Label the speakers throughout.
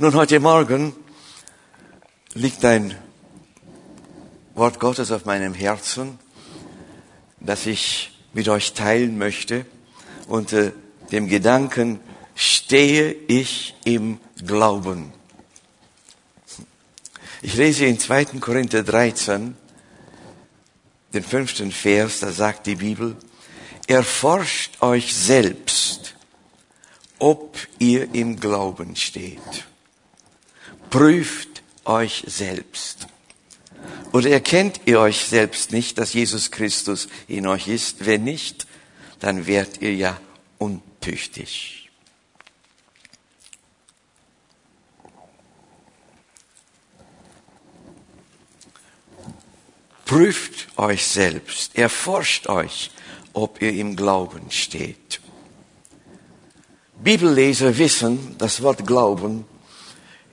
Speaker 1: Nun, heute Morgen liegt ein Wort Gottes auf meinem Herzen, das ich mit euch teilen möchte unter dem Gedanken, stehe ich im Glauben. Ich lese in 2. Korinther 13, den fünften Vers, da sagt die Bibel, erforscht euch selbst, ob ihr im Glauben steht. Prüft euch selbst. Oder erkennt ihr euch selbst nicht, dass Jesus Christus in euch ist? Wenn nicht, dann werdet ihr ja untüchtig. Prüft euch selbst, erforscht euch, ob ihr im Glauben steht. Bibelleser wissen, das Wort Glauben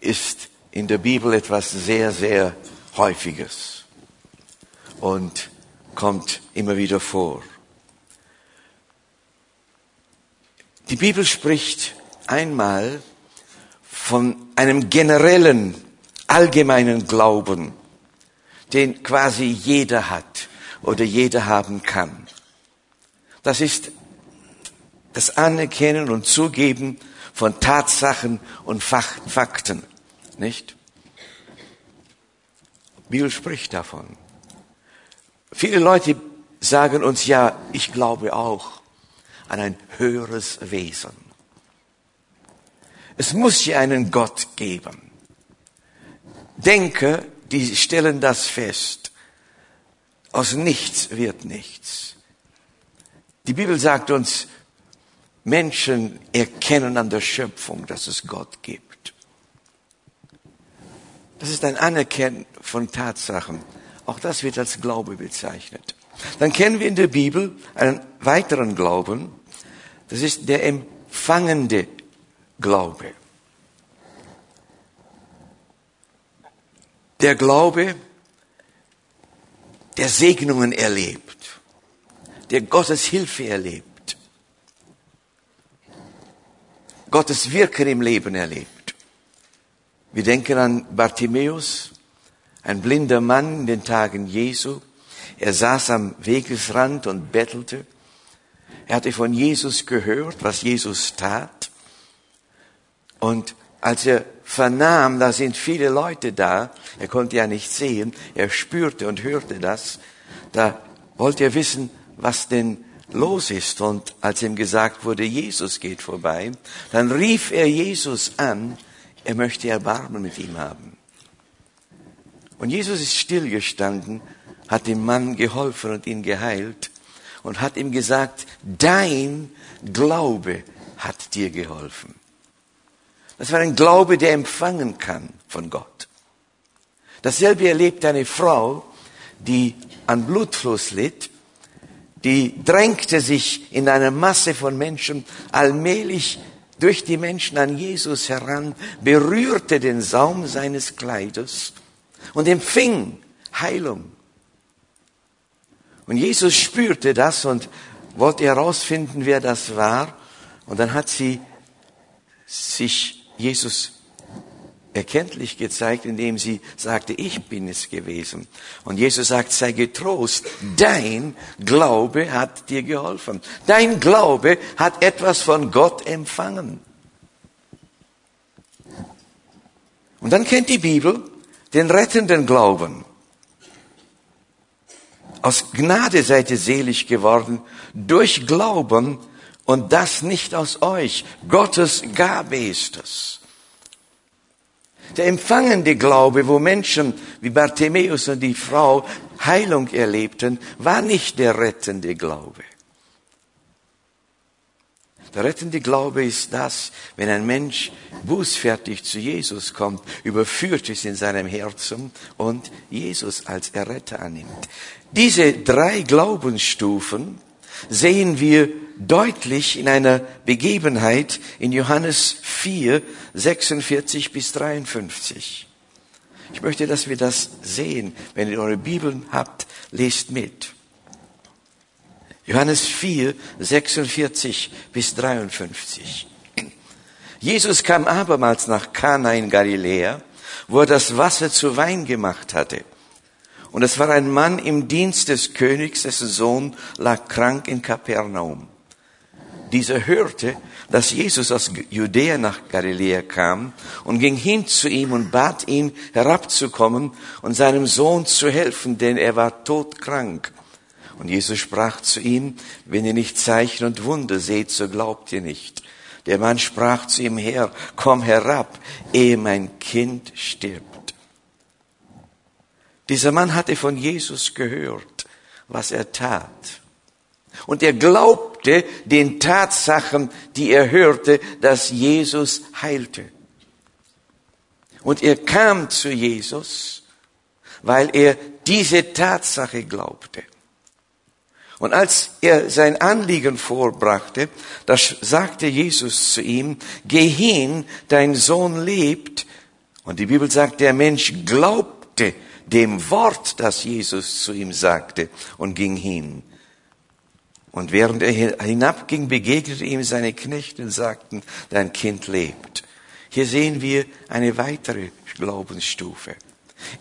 Speaker 1: ist in der Bibel etwas sehr, sehr Häufiges und kommt immer wieder vor. Die Bibel spricht einmal von einem generellen, allgemeinen Glauben, den quasi jeder hat oder jeder haben kann. Das ist das Anerkennen und Zugeben von Tatsachen und Fakten, nicht? Bibel spricht davon. Viele Leute sagen uns ja, ich glaube auch an ein höheres Wesen. Es muss ja einen Gott geben. Denke, die stellen das fest. Aus nichts wird nichts. Die Bibel sagt uns, Menschen erkennen an der Schöpfung, dass es Gott gibt. Das ist ein Anerkennen von Tatsachen. Auch das wird als Glaube bezeichnet. Dann kennen wir in der Bibel einen weiteren Glauben. Das ist der empfangende Glaube. Der Glaube, der Segnungen erlebt, der Gottes Hilfe erlebt, Gottes Wirken im Leben erlebt. Wir denken an Bartimäus, ein blinder Mann in den Tagen Jesu. Er saß am Wegesrand und bettelte. Er hatte von Jesus gehört, was Jesus tat. Und als er vernahm, da sind viele Leute da, er konnte ja nicht sehen, er spürte und hörte das, da wollte er wissen, was denn los ist. Und als ihm gesagt wurde, Jesus geht vorbei, dann rief er Jesus an, er möchte Erbarmen mit ihm haben. Und Jesus ist stillgestanden, hat dem Mann geholfen und ihn geheilt und hat ihm gesagt, dein Glaube hat dir geholfen. Das war ein Glaube, der empfangen kann von Gott. Dasselbe erlebt eine Frau, die an Blutfluss litt, die drängte sich in einer Masse von Menschen allmählich durch die Menschen an Jesus heran, berührte den Saum seines Kleides und empfing Heilung. Und Jesus spürte das und wollte herausfinden, wer das war. Und dann hat sie sich Jesus erkenntlich gezeigt, indem sie sagte, ich bin es gewesen. Und Jesus sagt, sei getrost, dein Glaube hat dir geholfen. Dein Glaube hat etwas von Gott empfangen. Und dann kennt die Bibel den rettenden Glauben. Aus Gnade seid ihr selig geworden durch Glauben und das nicht aus euch. Gottes Gabe ist es. Der empfangende Glaube, wo Menschen wie Bartimäus und die Frau Heilung erlebten, war nicht der rettende Glaube. Der rettende Glaube ist das, wenn ein Mensch bußfertig zu Jesus kommt, überführt ist in seinem Herzen und Jesus als Erretter annimmt. Diese drei Glaubensstufen sehen wir deutlich in einer Begebenheit in Johannes 4, 46 bis 53. Ich möchte, dass wir das sehen. Wenn ihr eure Bibeln habt, lest mit. Johannes 4, 46 bis 53. Jesus kam abermals nach Kana in Galiläa, wo er das Wasser zu Wein gemacht hatte. Und es war ein Mann im Dienst des Königs, dessen Sohn lag krank in Kapernaum. Dieser hörte, dass Jesus aus Judäa nach Galiläa kam und ging hin zu ihm und bat ihn herabzukommen und seinem Sohn zu helfen, denn er war todkrank. Und Jesus sprach zu ihm, wenn ihr nicht Zeichen und Wunder seht, so glaubt ihr nicht. Der Mann sprach zu ihm her, komm herab, ehe mein Kind stirbt. Dieser Mann hatte von Jesus gehört, was er tat. Und er glaubte den Tatsachen, die er hörte, dass Jesus heilte. Und er kam zu Jesus, weil er diese Tatsache glaubte. Und als er sein Anliegen vorbrachte, da sagte Jesus zu ihm, geh hin, dein Sohn lebt. Und die Bibel sagt, der Mensch glaubte dem Wort, das Jesus zu ihm sagte und ging hin. Und während er hinabging, begegnete ihm seine Knechte und sagten, dein Kind lebt. Hier sehen wir eine weitere Glaubensstufe.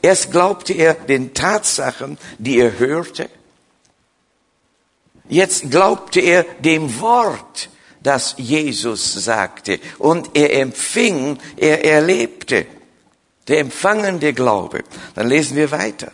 Speaker 1: Erst glaubte er den Tatsachen, die er hörte, Jetzt glaubte er dem Wort, das Jesus sagte. Und er empfing, er erlebte. Der empfangende Glaube. Dann lesen wir weiter.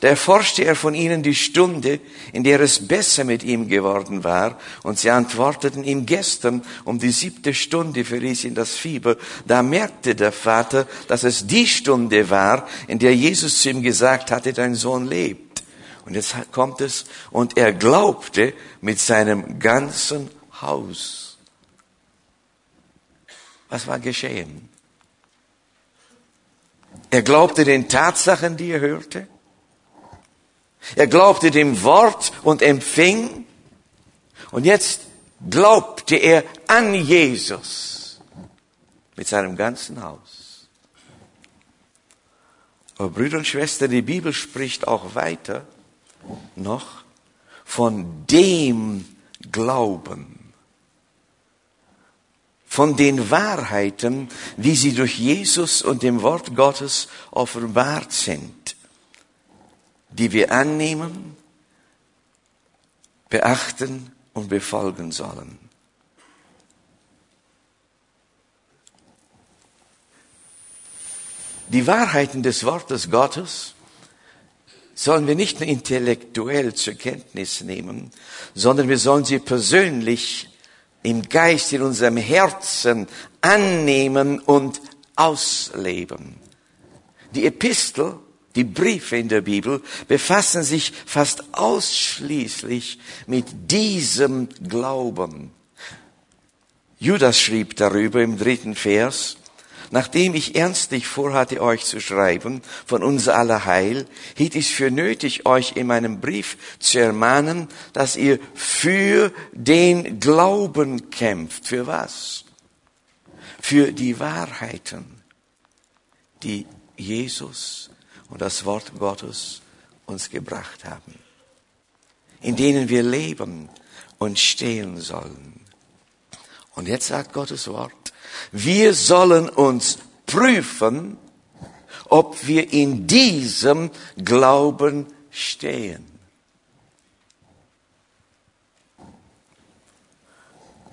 Speaker 1: Da erforschte er von ihnen die Stunde, in der es besser mit ihm geworden war, und sie antworteten ihm gestern um die siebte Stunde verließ ihn das Fieber. Da merkte der Vater, dass es die Stunde war, in der Jesus zu ihm gesagt hatte, dein Sohn lebt. Und jetzt kommt es, und er glaubte mit seinem ganzen Haus. Was war geschehen? Er glaubte den Tatsachen, die er hörte. Er glaubte dem Wort und empfing. Und jetzt glaubte er an Jesus mit seinem ganzen Haus. Aber Brüder und Schwestern, die Bibel spricht auch weiter noch von dem Glauben, von den Wahrheiten, wie sie durch Jesus und dem Wort Gottes offenbart sind, die wir annehmen, beachten und befolgen sollen. Die Wahrheiten des Wortes Gottes sollen wir nicht nur intellektuell zur Kenntnis nehmen, sondern wir sollen sie persönlich im Geist, in unserem Herzen annehmen und ausleben. Die Epistel, die Briefe in der Bibel befassen sich fast ausschließlich mit diesem Glauben. Judas schrieb darüber im dritten Vers, Nachdem ich ernstlich vorhatte, euch zu schreiben von unser aller Heil, hielt ich es für nötig, euch in meinem Brief zu ermahnen, dass ihr für den Glauben kämpft. Für was? Für die Wahrheiten, die Jesus und das Wort Gottes uns gebracht haben, in denen wir leben und stehen sollen. Und jetzt sagt Gottes Wort, wir sollen uns prüfen, ob wir in diesem Glauben stehen.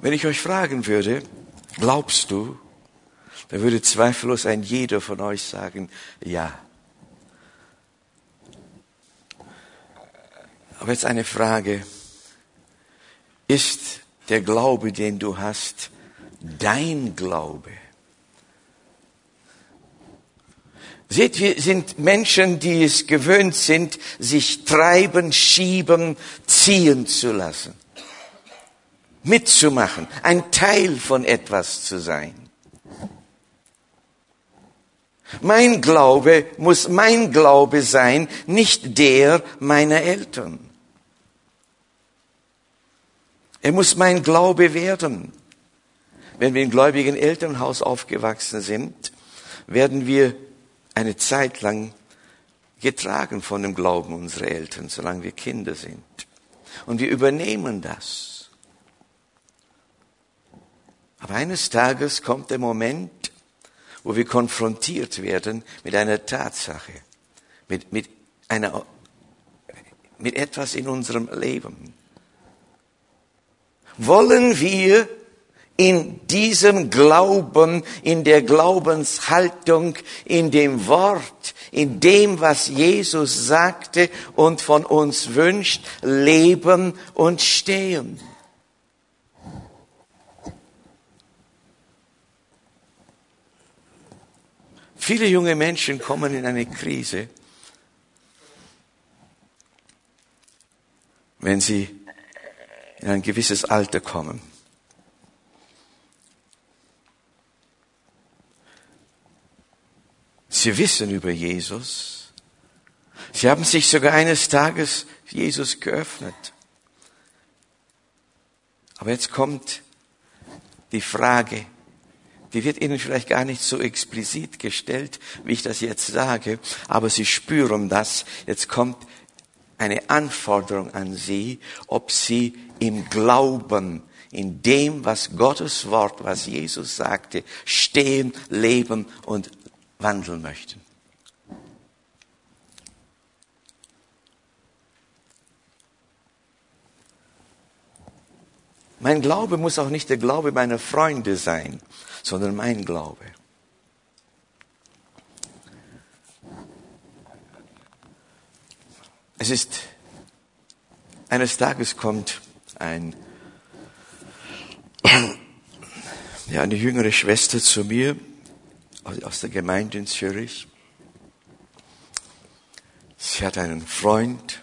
Speaker 1: Wenn ich euch fragen würde, glaubst du, dann würde zweifellos ein jeder von euch sagen, ja. Aber jetzt eine Frage. Ist der Glaube, den du hast, dein Glaube. Seht, wir sind Menschen, die es gewöhnt sind, sich treiben, schieben, ziehen zu lassen. Mitzumachen, ein Teil von etwas zu sein. Mein Glaube muss mein Glaube sein, nicht der meiner Eltern. Er muss mein Glaube werden. Wenn wir im gläubigen Elternhaus aufgewachsen sind, werden wir eine Zeit lang getragen von dem Glauben unserer Eltern, solange wir Kinder sind. Und wir übernehmen das. Aber eines Tages kommt der Moment, wo wir konfrontiert werden mit einer Tatsache, mit, mit, einer, mit etwas in unserem Leben. Wollen wir in diesem Glauben, in der Glaubenshaltung, in dem Wort, in dem, was Jesus sagte und von uns wünscht, leben und stehen? Viele junge Menschen kommen in eine Krise, wenn sie in ein gewisses Alter kommen. Sie wissen über Jesus. Sie haben sich sogar eines Tages Jesus geöffnet. Aber jetzt kommt die Frage, die wird Ihnen vielleicht gar nicht so explizit gestellt, wie ich das jetzt sage, aber Sie spüren das. Jetzt kommt eine Anforderung an Sie, ob Sie im Glauben, in dem, was Gottes Wort, was Jesus sagte, stehen, leben und wandeln möchten. Mein Glaube muss auch nicht der Glaube meiner Freunde sein, sondern mein Glaube. Es ist, eines Tages kommt ein, ja, eine jüngere Schwester zu mir aus der Gemeinde in Zürich. Sie hat einen Freund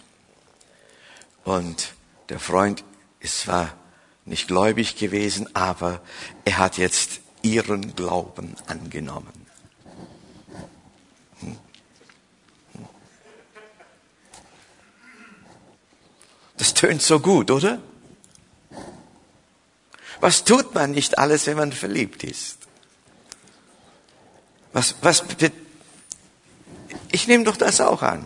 Speaker 1: und der Freund ist zwar nicht gläubig gewesen, aber er hat jetzt ihren Glauben angenommen. Tönt so gut, oder? Was tut man nicht alles, wenn man verliebt ist? Was, was, ich nehme doch das auch an.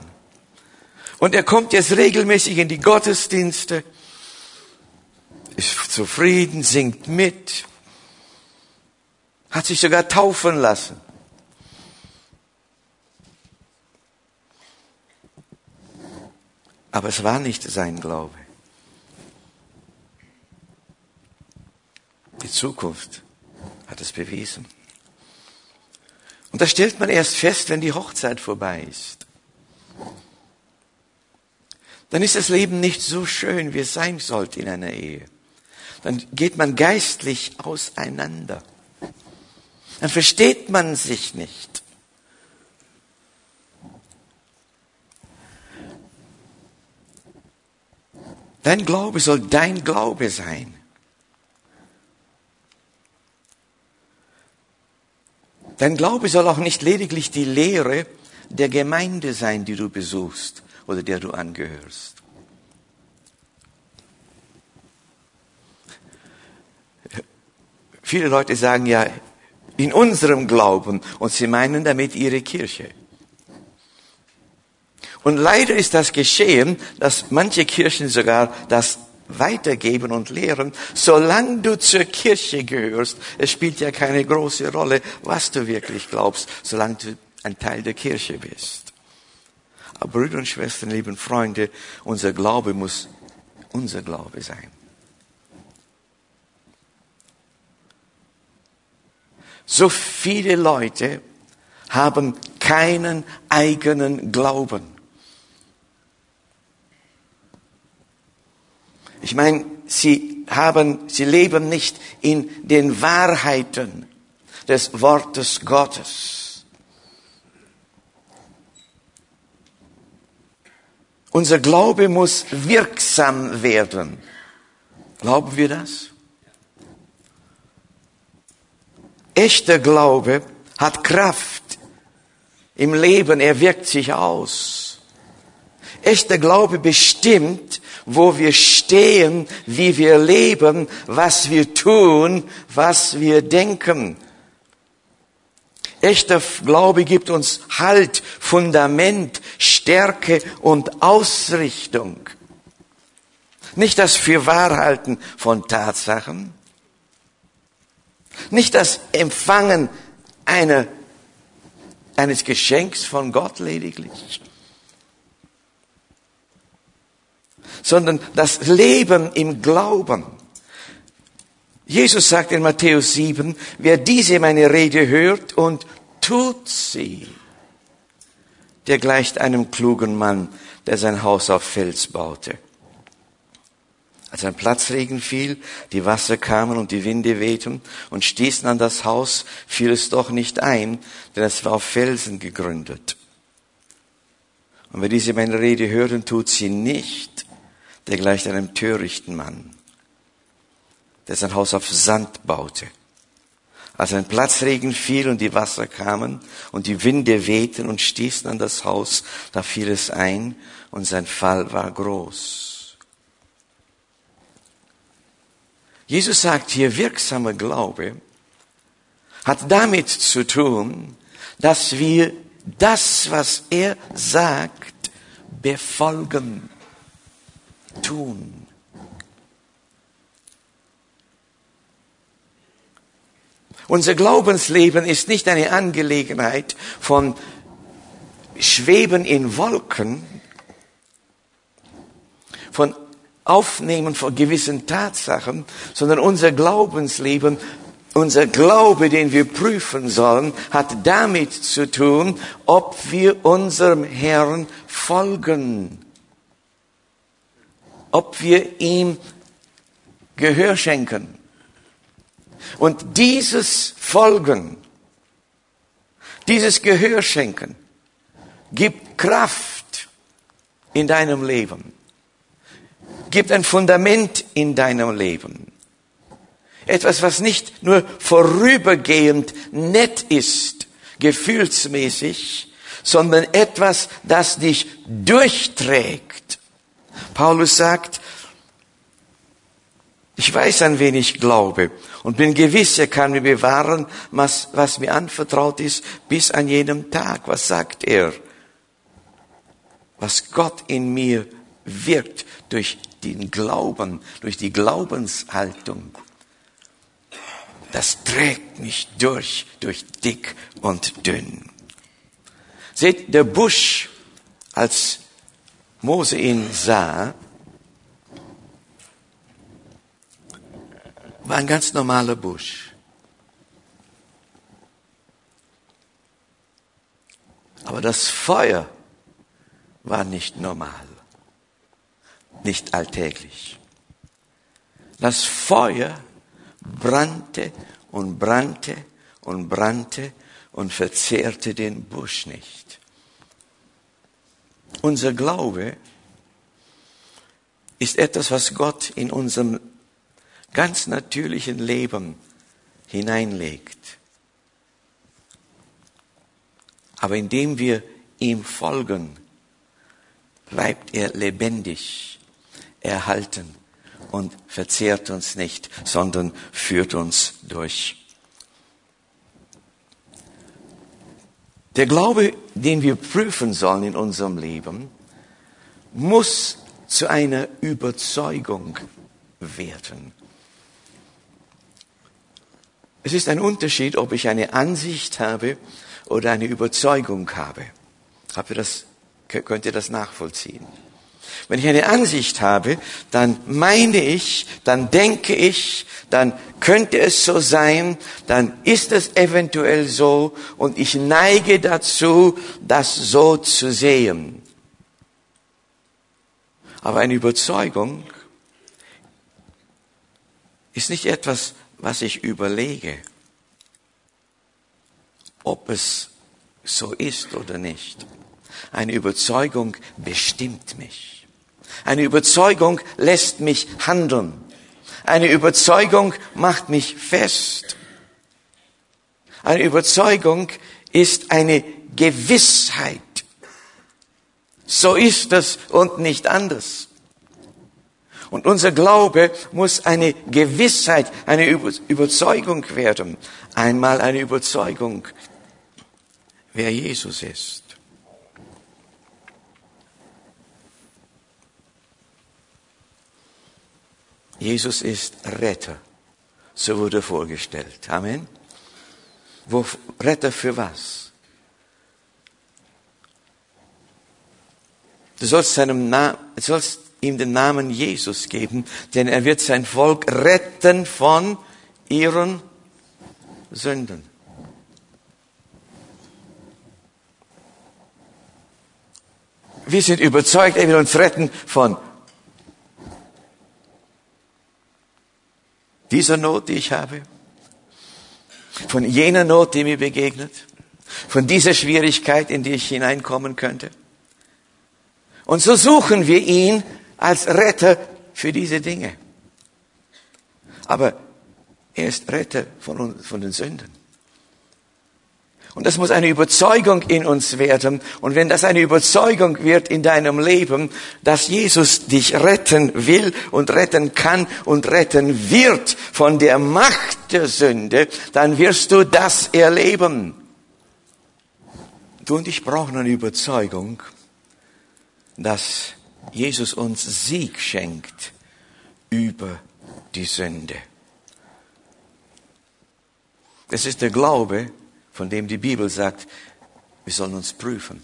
Speaker 1: Und er kommt jetzt regelmäßig in die Gottesdienste, ist zufrieden, singt mit, hat sich sogar taufen lassen. Aber es war nicht sein Glaube. Die Zukunft hat es bewiesen. Und das stellt man erst fest, wenn die Hochzeit vorbei ist. Dann ist das Leben nicht so schön, wie es sein sollte in einer Ehe. Dann geht man geistlich auseinander. Dann versteht man sich nicht. Dein Glaube soll dein Glaube sein. Dein Glaube soll auch nicht lediglich die Lehre der Gemeinde sein, die du besuchst oder der du angehörst. Viele Leute sagen ja, in unserem Glauben und sie meinen damit ihre Kirche. Und leider ist das geschehen, dass manche Kirchen sogar das weitergeben und lehren, solange du zur Kirche gehörst. Es spielt ja keine große Rolle, was du wirklich glaubst, solange du ein Teil der Kirche bist. Aber Brüder und Schwestern, lieben Freunde, unser Glaube muss unser Glaube sein. So viele Leute haben keinen eigenen Glauben. Ich meine, sie haben, sie leben nicht in den Wahrheiten des Wortes Gottes. Unser Glaube muss wirksam werden. Glauben wir das? Echter Glaube hat Kraft im Leben, er wirkt sich aus. Echter Glaube bestimmt, wo wir stehen, wie wir leben, was wir tun, was wir denken. Echter Glaube gibt uns Halt, Fundament, Stärke und Ausrichtung. Nicht das Fürwahrhalten von Tatsachen, Nicht das Empfangen einer, eines Geschenks von Gott lediglich, sondern das Leben im Glauben. Jesus sagt in Matthäus 7, wer diese meine Rede hört und tut sie, der gleicht einem klugen Mann, der sein Haus auf Fels baute. Als ein Platzregen fiel, die Wasser kamen und die Winde wehten und stießen an das Haus, fiel es doch nicht ein, denn es war auf Felsen gegründet. Und wer diese meine Rede hört und tut sie nicht, der gleicht einem törichten Mann, der sein Haus auf Sand baute. Als ein Platzregen fiel und die Wasser kamen und die Winde wehten und stießen an das Haus, da fiel es ein und sein Fall war groß. Jesus sagt hier, wirksamer Glaube hat damit zu tun, dass wir das, was er sagt, befolgen, tun. Unser Glaubensleben ist nicht eine Angelegenheit von Schweben in Wolken, von Aufnehmen von gewissen Tatsachen, sondern unser Glaubensleben, unser Glaube, den wir prüfen sollen, hat damit zu tun, ob wir unserem Herrn folgen, ob wir ihm Gehör schenken. Und dieses Folgen, dieses Gehör schenken, gibt Kraft in deinem Leben, gibt ein Fundament in deinem Leben. Etwas, was nicht nur vorübergehend nett ist, gefühlsmäßig, sondern etwas, das dich durchträgt. Paulus sagt, ich weiß, an wen ich glaube und bin gewiss, er kann mir bewahren, was, was mir anvertraut ist, bis an jenem Tag. Was sagt er? Was Gott in mir wirkt durch den Glauben, durch die Glaubenshaltung. Das trägt mich durch, durch dick und dünn. Seht, der Busch, als Mose ihn sah, war ein ganz normaler Busch. Aber das Feuer war nicht normal, nicht alltäglich. Das Feuer brannte und brannte und brannte und verzehrte den Busch nicht. Unser Glaube ist etwas, was Gott in unserem ganz natürlichen Leben hineinlegt. Aber indem wir ihm folgen, bleibt er lebendig, erhalten und verzehrt uns nicht, sondern führt uns durch. Der Glaube, den wir prüfen sollen in unserem Leben, muss zu einer Überzeugung werden. Es ist ein Unterschied, ob ich eine Ansicht habe oder eine Überzeugung habe. Habt ihr das, könnt ihr das nachvollziehen? Wenn ich eine Ansicht habe, dann meine ich, dann denke ich, dann könnte es so sein, dann ist es eventuell so und ich neige dazu, das so zu sehen. Aber eine Überzeugung ist nicht etwas, was ich überlege, ob es so ist oder nicht. Eine Überzeugung bestimmt mich. Eine Überzeugung lässt mich handeln. Eine Überzeugung macht mich fest. Eine Überzeugung ist eine Gewissheit. So ist es und nicht anders. Und unser Glaube muss eine Gewissheit, eine Überzeugung werden. Einmal eine Überzeugung, wer Jesus ist. Jesus ist Retter so wurde vorgestellt. Amen. Wo, Retter für was? Du sollst, seinem Na sollst ihm den Namen Jesus geben, denn er wird sein Volk retten von ihren Sünden. Wir sind überzeugt, er will uns retten von dieser Not, die ich habe, von jener Not, die mir begegnet, von dieser Schwierigkeit, in die ich hineinkommen könnte. Und so suchen wir ihn als Retter für diese Dinge. Aber er ist Retter von, uns, von den Sünden. Und das muss eine Überzeugung in uns werden. Und wenn das eine Überzeugung wird in deinem Leben, dass Jesus dich retten will und retten kann und retten wird von der Macht der Sünde, dann wirst du das erleben. Du und ich brauchen eine Überzeugung, dass Jesus uns Sieg schenkt über die Sünde. Es ist der Glaube, von dem die Bibel sagt, wir sollen uns prüfen.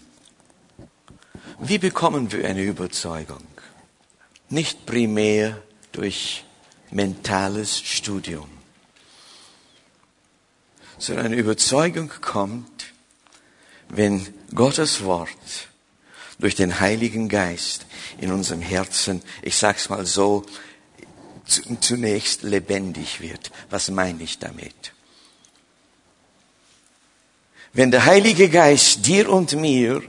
Speaker 1: Wie bekommen wir eine Überzeugung? Nicht primär durch mentales Studium, sondern eine Überzeugung kommt, wenn Gottes Wort durch den Heiligen Geist in unserem Herzen, ich sag's mal so, zunächst lebendig wird. Was meine ich damit? Wenn der Heilige Geist dir und mir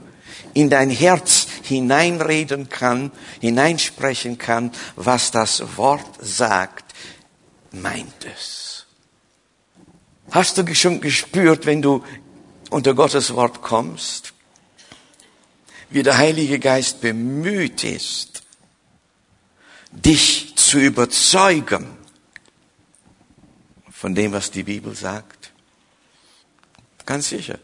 Speaker 1: in dein Herz hineinreden kann, hineinsprechen kann, was das Wort sagt, meint es. Hast du schon gespürt, wenn du unter Gottes Wort kommst, wie der Heilige Geist bemüht ist, dich zu überzeugen von dem, was die Bibel sagt? Ganz sicher.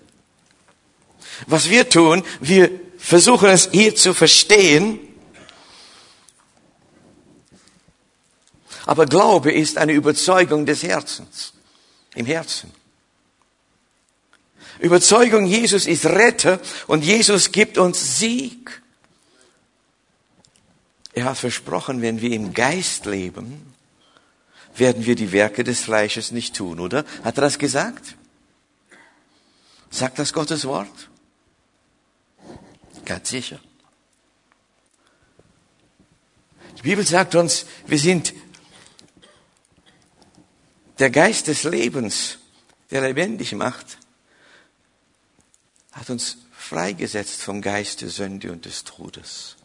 Speaker 1: Was wir tun, wir versuchen es hier zu verstehen, aber Glaube ist eine Überzeugung des Herzens, im Herzen. Überzeugung, Jesus ist Retter und Jesus gibt uns Sieg. Er hat versprochen, wenn wir im Geist leben, werden wir die Werke des Fleisches nicht tun, oder? Hat er das gesagt? Sagt das Gottes Wort? Ganz sicher. Die Bibel sagt uns, wir sind der Geist des Lebens, der lebendig macht, hat uns freigesetzt vom Geist der Sünde und des Todes.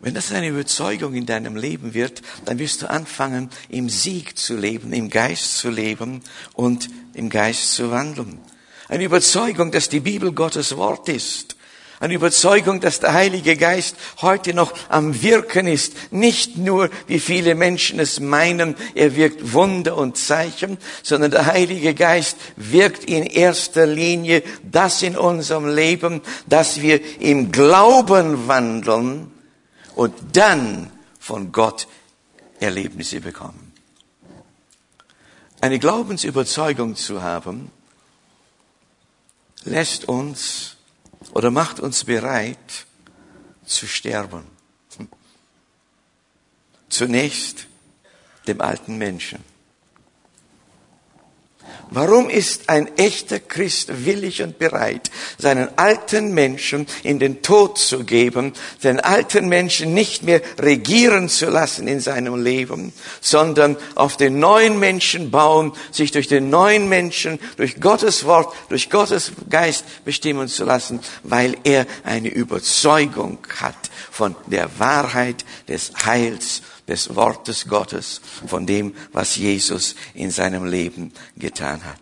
Speaker 1: Wenn das eine Überzeugung in deinem Leben wird, dann wirst du anfangen, im Sieg zu leben, im Geist zu leben und im Geist zu wandeln. Eine Überzeugung, dass die Bibel Gottes Wort ist. Eine Überzeugung, dass der Heilige Geist heute noch am Wirken ist. Nicht nur, wie viele Menschen es meinen, er wirkt Wunder und Zeichen, sondern der Heilige Geist wirkt in erster Linie das in unserem Leben, dass wir im Glauben wandeln und dann von Gott Erlebnisse bekommen. Eine Glaubensüberzeugung zu haben, lässt uns oder macht uns bereit zu sterben. Zunächst dem alten Menschen. Warum ist ein echter Christ willig und bereit, seinen alten Menschen in den Tod zu geben, den alten Menschen nicht mehr regieren zu lassen in seinem Leben, sondern auf den neuen Menschen bauen, sich durch den neuen Menschen, durch Gottes Wort, durch Gottes Geist bestimmen zu lassen, weil er eine Überzeugung hat von der Wahrheit des Heils des Wortes Gottes, von dem, was Jesus in seinem Leben getan hat.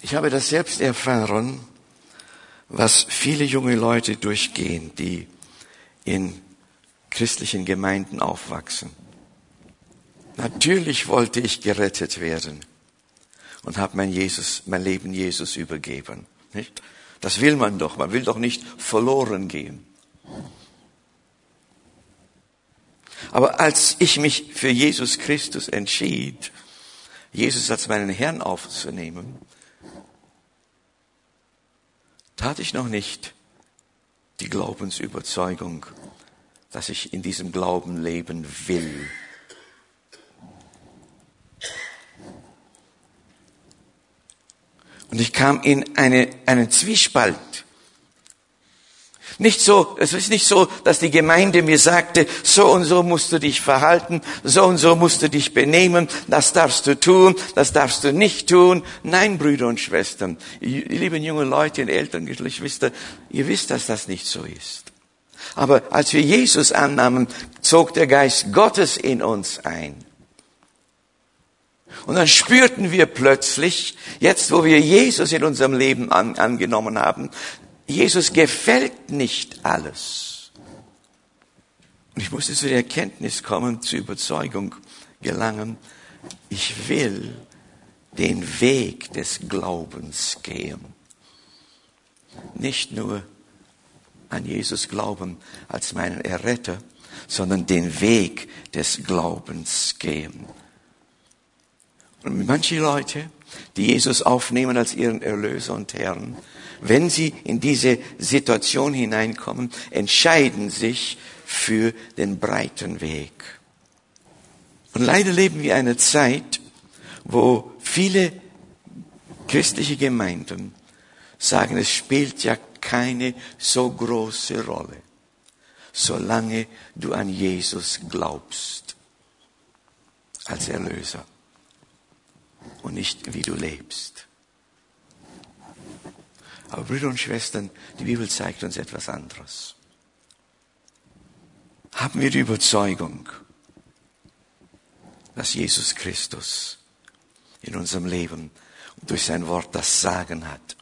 Speaker 1: Ich habe das selbst erfahren, was viele junge Leute durchgehen, die in christlichen Gemeinden aufwachsen. Natürlich wollte ich gerettet werden und habe mein mein Leben Jesus übergeben. Nicht? Das will man doch. Man will doch nicht verloren gehen. Aber als ich mich für Jesus Christus entschied, Jesus als meinen Herrn aufzunehmen, tat ich noch nicht die Glaubensüberzeugung, dass ich in diesem Glauben leben will. Und ich kam in eine, einen Zwiespalt. Nicht so, es ist nicht so, dass die Gemeinde mir sagte, so und so musst du dich verhalten, so und so musst du dich benehmen, das darfst du tun, das darfst du nicht tun. Nein, Brüder und Schwestern, lieben junge Leute und Eltern, Geschwister, ihr wisst, dass das nicht so ist. Aber als wir Jesus annahmen, zog der Geist Gottes in uns ein. Und dann spürten wir plötzlich, jetzt wo wir Jesus in unserem Leben an, angenommen haben, Jesus gefällt nicht alles. Und ich musste zu der Erkenntnis kommen, zur Überzeugung gelangen, ich will den Weg des Glaubens gehen. Nicht nur an Jesus glauben als meinen Erretter, sondern den Weg des Glaubens gehen. Und manche Leute, die Jesus aufnehmen als ihren Erlöser und Herrn, wenn sie in diese Situation hineinkommen, entscheiden sich für den breiten Weg. Und leider leben wir eine Zeit, wo viele christliche Gemeinden sagen, es spielt ja keine so große Rolle, solange du an Jesus glaubst als Erlöser und nicht wie du lebst. Aber Brüder und Schwestern, die Bibel zeigt uns etwas anderes. Haben wir die Überzeugung, dass Jesus Christus in unserem Leben durch sein Wort das Sagen hat.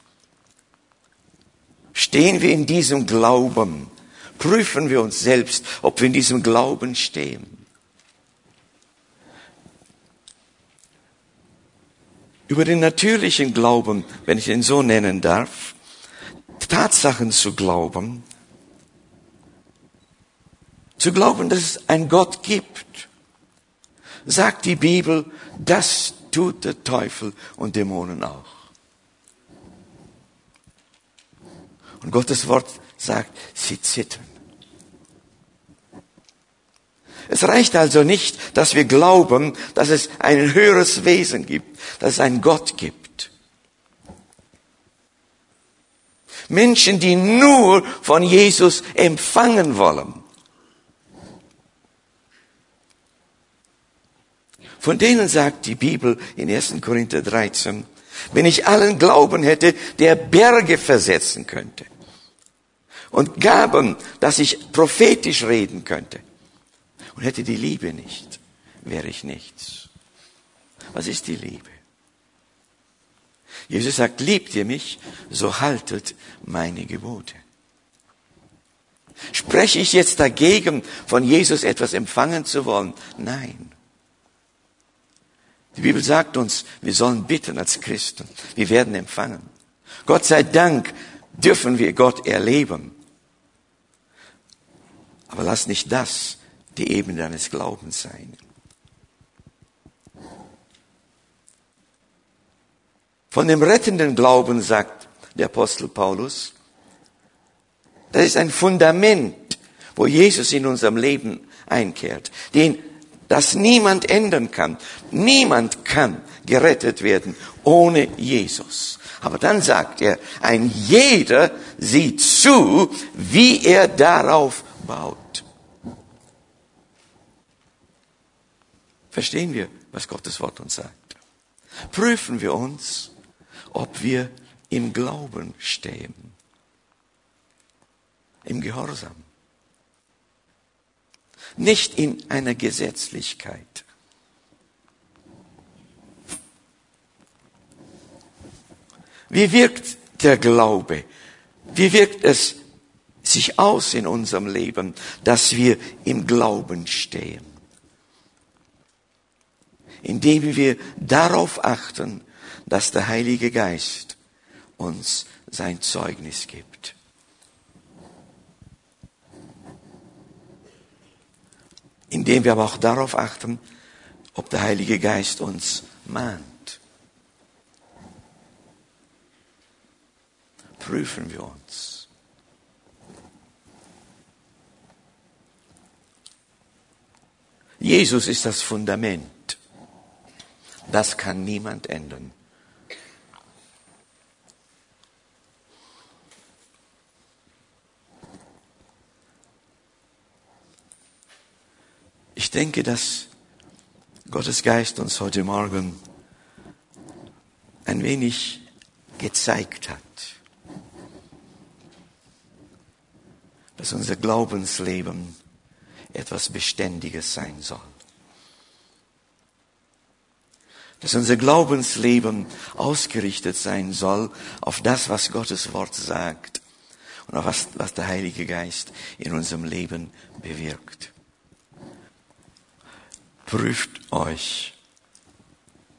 Speaker 1: Stehen wir in diesem Glauben? Prüfen wir uns selbst, ob wir in diesem Glauben stehen. Über den natürlichen Glauben, wenn ich ihn so nennen darf, Tatsachen zu glauben, zu glauben, dass es einen Gott gibt, sagt die Bibel, das tut der Teufel und Dämonen auch. Und Gottes Wort sagt, sie zittern. Es reicht also nicht, dass wir glauben, dass es ein höheres Wesen gibt, dass es einen Gott gibt. Menschen, die nur von Jesus empfangen wollen. Von denen sagt die Bibel in 1. Korinther 13, wenn ich allen Glauben hätte, der Berge versetzen könnte und Gaben, dass ich prophetisch reden könnte und hätte die Liebe nicht, wäre ich nichts. Was ist die Liebe? Jesus sagt, liebt ihr mich, so haltet meine Gebote. Spreche ich jetzt dagegen, von Jesus etwas empfangen zu wollen? Nein. Die Bibel sagt uns, wir sollen bitten als Christen. Wir werden empfangen. Gott sei Dank dürfen wir Gott erleben. Aber lass nicht das die Ebene deines Glaubens sein. Von dem rettenden Glauben sagt der Apostel Paulus, das ist ein Fundament, wo Jesus in unserem Leben einkehrt, den das niemand ändern kann. Niemand kann gerettet werden ohne Jesus. Aber dann sagt er, ein jeder sieht zu, wie er darauf baut. Verstehen wir, was Gottes Wort uns sagt? Prüfen wir uns, ob wir im Glauben stehen, im Gehorsam, nicht in einer Gesetzlichkeit. Wie wirkt der Glaube? Wie wirkt es sich aus in unserem Leben, dass wir im Glauben stehen? Indem wir darauf achten, dass der Heilige Geist uns sein Zeugnis gibt. indem wir aber auch darauf achten, ob der Heilige Geist uns mahnt. Prüfen wir uns. Jesus ist das Fundament. Das kann niemand ändern. Ich denke, dass Gottes Geist uns heute Morgen ein wenig gezeigt hat, dass unser Glaubensleben etwas Beständiges sein soll. Dass unser Glaubensleben ausgerichtet sein soll auf das, was Gottes Wort sagt und auf was, was der Heilige Geist in unserem Leben bewirkt prüft euch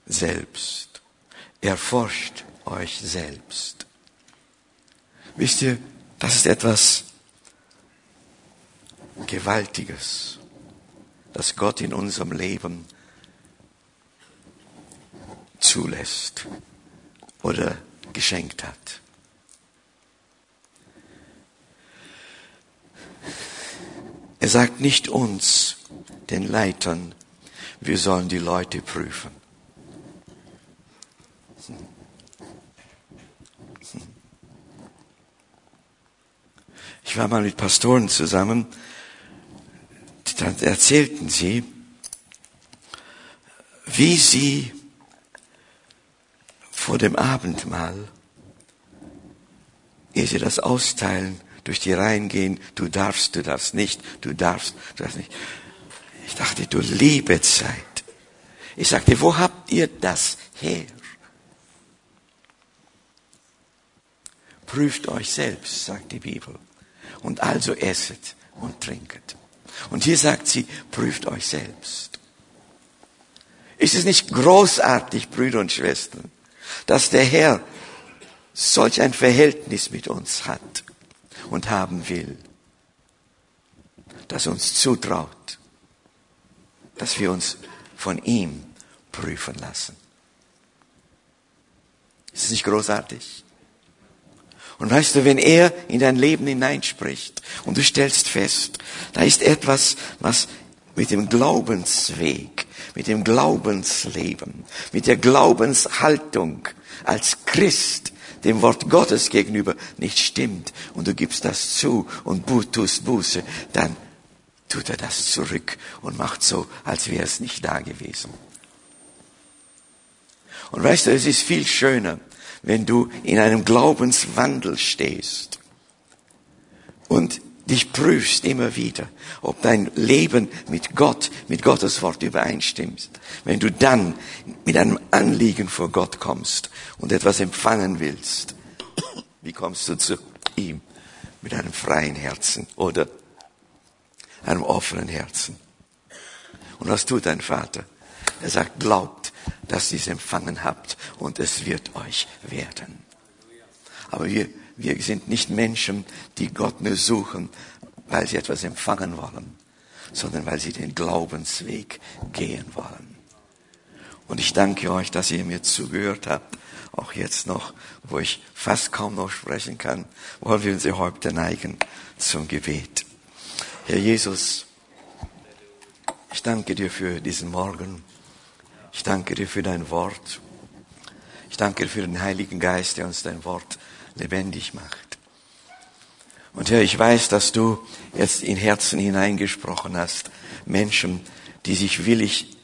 Speaker 1: selbst. Erforscht euch selbst. Wisst ihr, das ist etwas Gewaltiges, das Gott in unserem Leben zulässt oder geschenkt hat. Er sagt nicht uns, den Leitern, wir sollen die Leute prüfen. Ich war mal mit Pastoren zusammen, dann erzählten sie, wie sie vor dem Abendmahl, ehe sie das austeilen, durch die Reihen gehen, du darfst, du darfst nicht, du darfst, du darfst nicht. Dachte, du liebe Zeit. Ich sagte, wo habt ihr das her? Prüft euch selbst, sagt die Bibel. Und also esset und trinket. Und hier sagt sie, prüft euch selbst. Ist es nicht großartig, Brüder und Schwestern, dass der Herr solch ein Verhältnis mit uns hat und haben will, das uns zutraut, dass wir uns von ihm prüfen lassen. Ist es nicht großartig? Und weißt du, wenn er in dein Leben hineinspricht und du stellst fest, da ist etwas, was mit dem Glaubensweg, mit dem Glaubensleben, mit der Glaubenshaltung als Christ dem Wort Gottes gegenüber nicht stimmt und du gibst das zu und tust Buße, dann tut er das zurück und macht so, als wäre es nicht da gewesen. Und weißt du, es ist viel schöner, wenn du in einem Glaubenswandel stehst und dich prüfst immer wieder, ob dein Leben mit Gott, mit Gottes Wort übereinstimmt. Wenn du dann mit einem Anliegen vor Gott kommst und etwas empfangen willst, wie kommst du zu ihm? Mit einem freien Herzen oder einem offenen Herzen. Und was tut dein Vater? Er sagt, glaubt, dass ihr es empfangen habt und es wird euch werden. Aber wir, wir sind nicht Menschen, die Gott nur suchen, weil sie etwas empfangen wollen, sondern weil sie den Glaubensweg gehen wollen. Und ich danke euch, dass ihr mir zugehört habt, auch jetzt noch, wo ich fast kaum noch sprechen kann, wollen wir unsere Häupter neigen zum Gebet. Herr Jesus, ich danke dir für diesen Morgen. Ich danke dir für dein Wort. Ich danke dir für den Heiligen Geist, der uns dein Wort lebendig macht. Und Herr, ich weiß, dass du jetzt in Herzen hineingesprochen hast, Menschen, die sich willig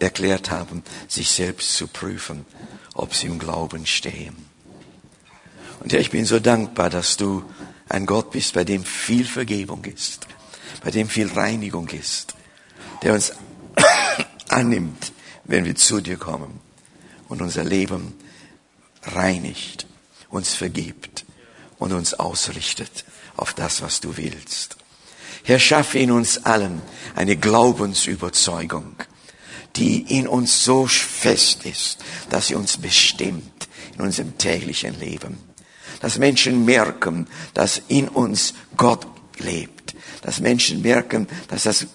Speaker 1: erklärt haben, sich selbst zu prüfen, ob sie im Glauben stehen. Und Herr, ich bin so dankbar, dass du ein Gott bist, bei dem viel Vergebung ist, bei dem viel Reinigung ist, der uns annimmt, wenn wir zu dir kommen und unser Leben reinigt, uns vergibt und uns ausrichtet auf das, was du willst. Herr, schaffe in uns allen eine Glaubensüberzeugung, die in uns so fest ist, dass sie uns bestimmt in unserem täglichen Leben dass Menschen merken, dass in uns Gott lebt, dass Menschen merken, dass das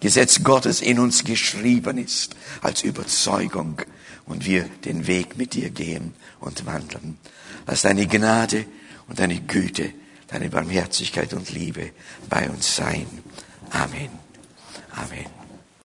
Speaker 1: Gesetz Gottes in uns geschrieben ist, als Überzeugung und wir den Weg mit dir gehen und wandeln. Lass deine Gnade und deine Güte, deine Barmherzigkeit und Liebe bei uns sein. Amen.